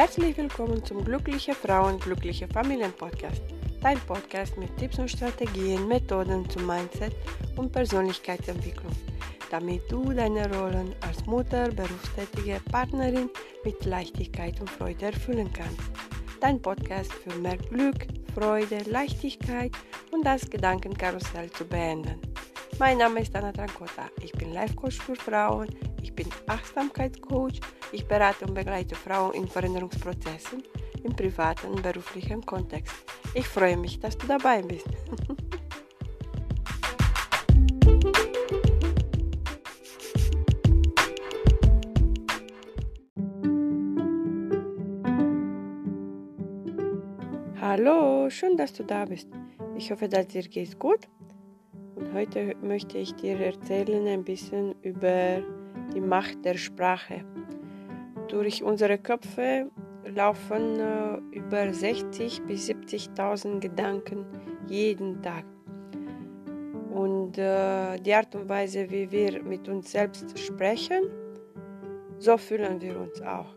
Herzlich willkommen zum Glückliche Frauen, Glückliche Familien Podcast. Dein Podcast mit Tipps und Strategien, Methoden zum Mindset und Persönlichkeitsentwicklung, damit du deine Rollen als Mutter, berufstätige Partnerin mit Leichtigkeit und Freude erfüllen kannst. Dein Podcast für mehr Glück, Freude, Leichtigkeit und das Gedankenkarussell zu beenden. Mein Name ist Anna Trancota. Ich bin Life Coach für Frauen. Ich bin Achtsamkeitscoach. Ich berate und begleite Frauen in Veränderungsprozessen im privaten und beruflichen Kontext. Ich freue mich, dass du dabei bist. Hallo, schön, dass du da bist. Ich hoffe, dass dir geht's gut Heute möchte ich dir erzählen ein bisschen über die Macht der Sprache. Durch unsere Köpfe laufen äh, über 60 bis 70.000 Gedanken jeden Tag. Und äh, die Art und Weise, wie wir mit uns selbst sprechen, so fühlen wir uns auch.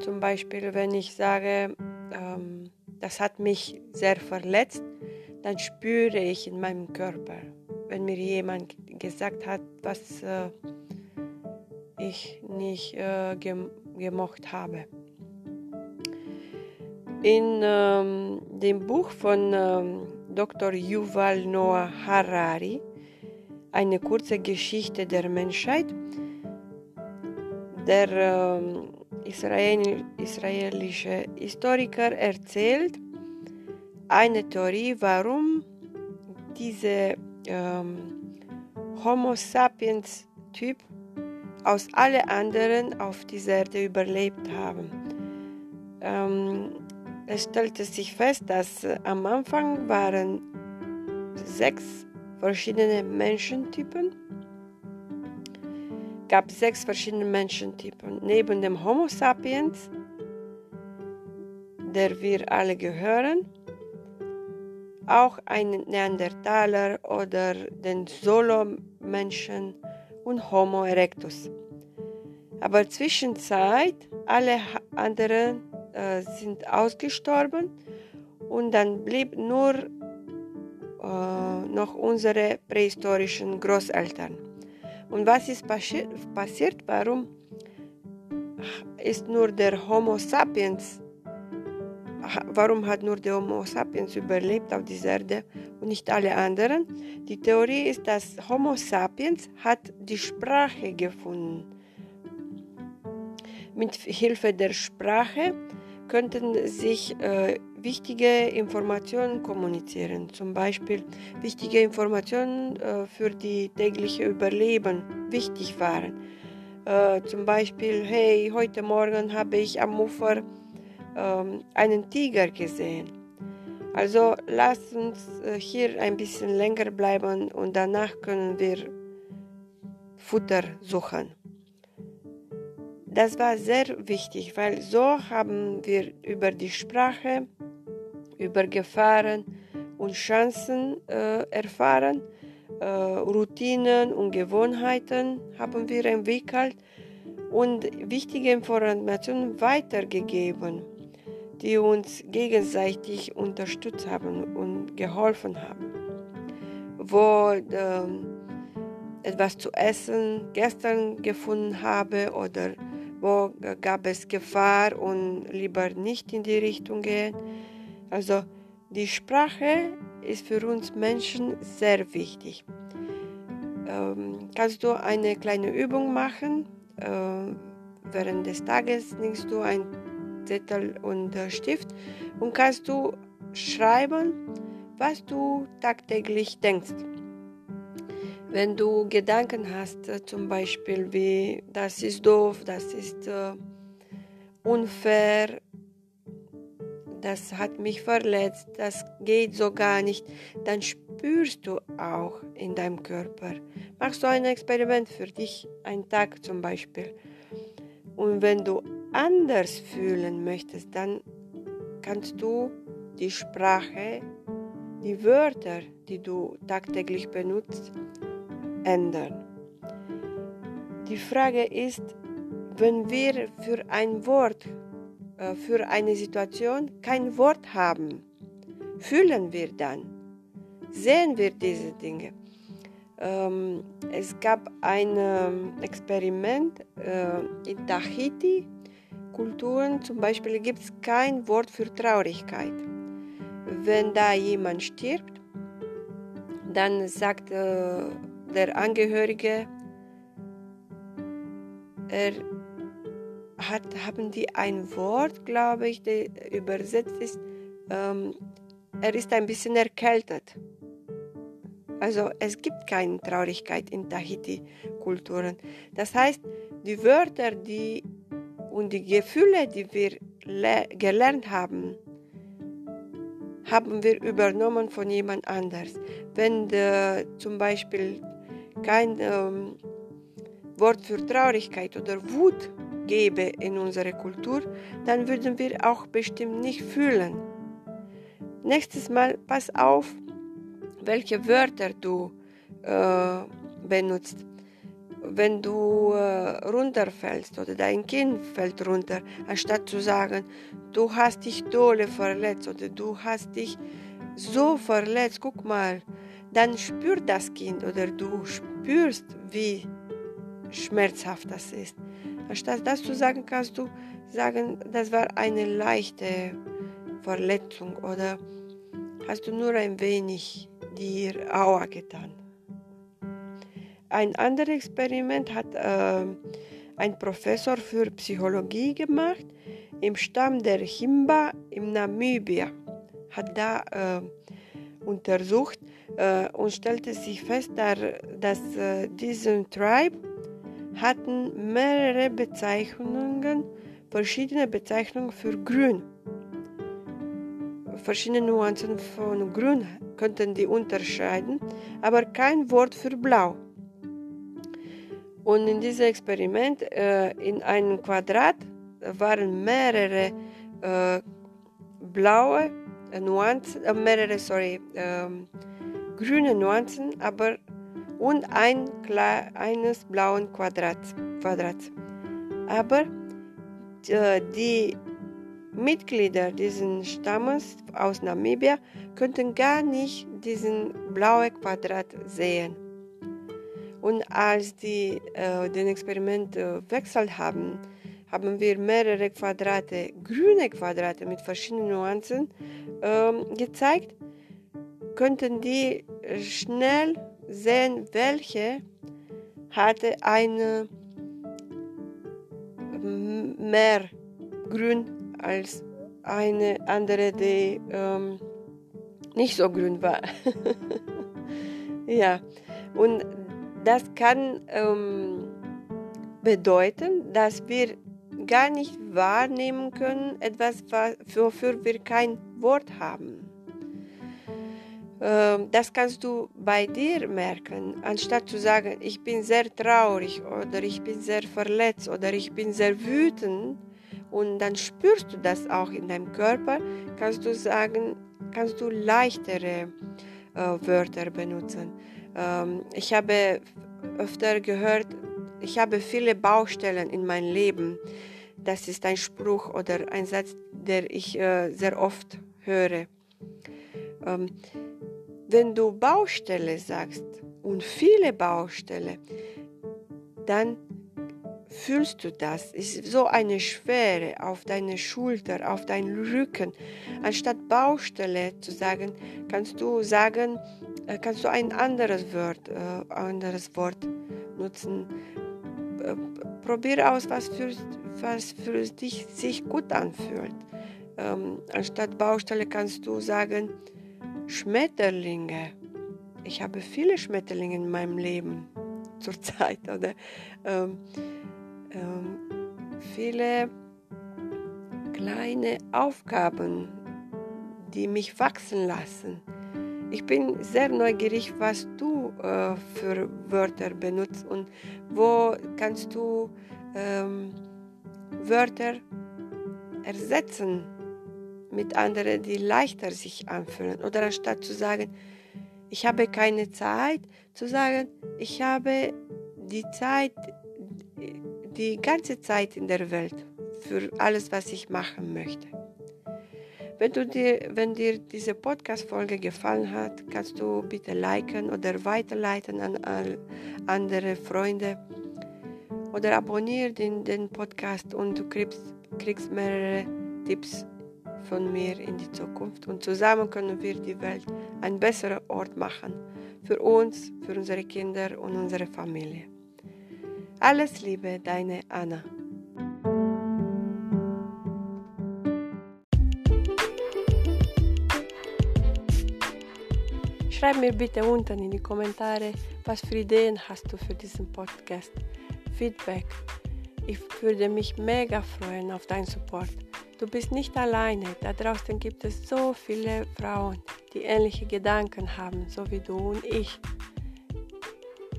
Zum Beispiel, wenn ich sage, ähm, das hat mich sehr verletzt, dann spüre ich in meinem Körper, wenn mir jemand gesagt hat, was äh, ich nicht äh, gem gemocht habe. In ähm, dem Buch von ähm, Dr. Yuval Noah Harari, eine kurze Geschichte der Menschheit, der ähm, Israel israelische Historiker erzählt, eine Theorie, warum diese ähm, Homo sapiens Typ aus alle anderen auf dieser Erde überlebt haben. Ähm, es stellte sich fest, dass äh, am Anfang waren sechs verschiedene Menschentypen gab sechs verschiedene Menschentypen. Neben dem Homo sapiens, der wir alle gehören, auch einen Neandertaler oder den Solo-Menschen und Homo erectus. Aber zwischenzeit alle anderen äh, sind ausgestorben und dann blieb nur äh, noch unsere prähistorischen Großeltern. Und was ist passi passiert? Warum ist nur der Homo sapiens warum hat nur der Homo sapiens überlebt auf dieser Erde und nicht alle anderen? Die Theorie ist, dass Homo sapiens hat die Sprache gefunden. Mit Hilfe der Sprache könnten sich äh, wichtige Informationen kommunizieren, zum Beispiel wichtige Informationen äh, für die tägliche Überleben wichtig waren. Äh, zum Beispiel, hey, heute Morgen habe ich am Ufer ähm, einen Tiger gesehen. Also lasst uns äh, hier ein bisschen länger bleiben und danach können wir Futter suchen. Das war sehr wichtig, weil so haben wir über die Sprache, über Gefahren und Chancen äh, erfahren, äh, Routinen und Gewohnheiten haben wir entwickelt und wichtige Informationen weitergegeben die uns gegenseitig unterstützt haben und geholfen haben. Wo äh, etwas zu essen gestern gefunden habe oder wo gab es Gefahr und lieber nicht in die Richtung gehen. Also die Sprache ist für uns Menschen sehr wichtig. Ähm, kannst du eine kleine Übung machen? Äh, während des Tages nimmst du ein Zettel und Stift und kannst du schreiben, was du tagtäglich denkst. Wenn du Gedanken hast, äh, zum Beispiel wie das ist doof, das ist äh, unfair, das hat mich verletzt, das geht so gar nicht, dann spürst du auch in deinem Körper. Machst du ein Experiment für dich, einen Tag zum Beispiel. Und wenn du anders fühlen möchtest, dann kannst du die Sprache, die Wörter, die du tagtäglich benutzt, ändern. Die Frage ist, wenn wir für ein Wort, äh, für eine Situation kein Wort haben, fühlen wir dann, sehen wir diese Dinge. Ähm, es gab ein ähm, Experiment äh, in Tahiti. Kulturen zum Beispiel gibt es kein Wort für Traurigkeit. Wenn da jemand stirbt, dann sagt äh, der Angehörige, er hat, haben die ein Wort, glaube ich, der übersetzt ist, ähm, er ist ein bisschen erkältet. Also es gibt keine Traurigkeit in Tahiti-Kulturen. Das heißt, die Wörter die, und die Gefühle, die wir gelernt haben, haben wir übernommen von jemand anders. Wenn äh, zum Beispiel kein ähm, Wort für Traurigkeit oder Wut gäbe in unserer Kultur, dann würden wir auch bestimmt nicht fühlen. Nächstes Mal pass auf, welche Wörter du äh, benutzt. Wenn du äh, runterfällst oder dein Kind fällt runter, anstatt zu sagen, du hast dich dolle verletzt oder du hast dich so verletzt, guck mal, dann spürt das Kind oder du spürst, wie schmerzhaft das ist. Anstatt das zu sagen, kannst du sagen, das war eine leichte Verletzung oder hast du nur ein wenig dir Aua getan. Ein anderes Experiment hat äh, ein Professor für Psychologie gemacht im Stamm der Himba in Namibia. Hat da äh, untersucht äh, und stellte sich fest, dass äh, diesen Tribe hatten mehrere Bezeichnungen, verschiedene Bezeichnungen für Grün. Verschiedene Nuancen von Grün könnten die unterscheiden, aber kein Wort für Blau. Und in diesem Experiment äh, in einem Quadrat waren mehrere äh, blaue Nuancen, äh, mehrere, sorry, ähm, grüne Nuancen, aber und ein eines blauen Quadrats. Quadrats. Aber äh, die Mitglieder dieses Stammes aus Namibia könnten gar nicht diesen blauen Quadrat sehen. Und als die äh, den Experiment äh, wechselt haben, haben wir mehrere Quadrate, grüne Quadrate mit verschiedenen Nuancen äh, gezeigt, könnten die schnell sehen, welche hatte eine mehr grün als eine andere, die ähm, nicht so grün war. ja, und das kann ähm, bedeuten, dass wir gar nicht wahrnehmen können, etwas, wofür wir kein Wort haben. Ähm, das kannst du bei dir merken, anstatt zu sagen, ich bin sehr traurig oder ich bin sehr verletzt oder ich bin sehr wütend und dann spürst du das auch in deinem Körper, kannst du sagen, kannst du leichtere äh, Wörter benutzen. Ähm, ich habe öfter gehört, ich habe viele Baustellen in meinem Leben. Das ist ein Spruch oder ein Satz, der ich äh, sehr oft höre. Ähm, wenn du Baustelle sagst und viele Baustelle, dann fühlst du das. Es ist so eine Schwere auf deine Schulter, auf deinen Rücken. Anstatt Baustelle zu sagen, kannst du sagen, kannst du ein anderes Wort, äh, anderes Wort nutzen. Äh, probier aus, was für, was für dich sich gut anfühlt. Ähm, anstatt Baustelle kannst du sagen, Schmetterlinge. Ich habe viele Schmetterlinge in meinem Leben zurzeit oder ähm, ähm, viele kleine Aufgaben, die mich wachsen lassen. Ich bin sehr neugierig, was du äh, für Wörter benutzt und wo kannst du ähm, Wörter ersetzen mit anderen, die leichter sich anfühlen. Oder anstatt zu sagen, ich habe keine Zeit, zu sagen, ich habe die Zeit, die ganze Zeit in der Welt für alles, was ich machen möchte. Wenn, du dir, wenn dir diese Podcast-Folge gefallen hat, kannst du bitte liken oder weiterleiten an andere Freunde oder abonniere den, den Podcast und du kriegst, kriegst mehrere Tipps von mir in die Zukunft. Und zusammen können wir die Welt ein besserer Ort machen. Für uns, für unsere Kinder und unsere Familie. Alles Liebe, deine Anna. Schreib mir bitte unten in die Kommentare, was für Ideen hast du für diesen Podcast. Feedback. Ich würde mich mega freuen auf deinen Support. Du bist nicht alleine. Da draußen gibt es so viele Frauen, die ähnliche Gedanken haben, so wie du und ich.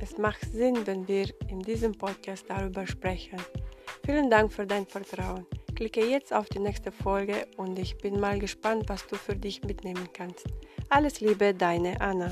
Es macht Sinn, wenn wir in diesem Podcast darüber sprechen. Vielen Dank für dein Vertrauen. Klicke jetzt auf die nächste Folge und ich bin mal gespannt, was du für dich mitnehmen kannst. Alles Liebe, deine Anna.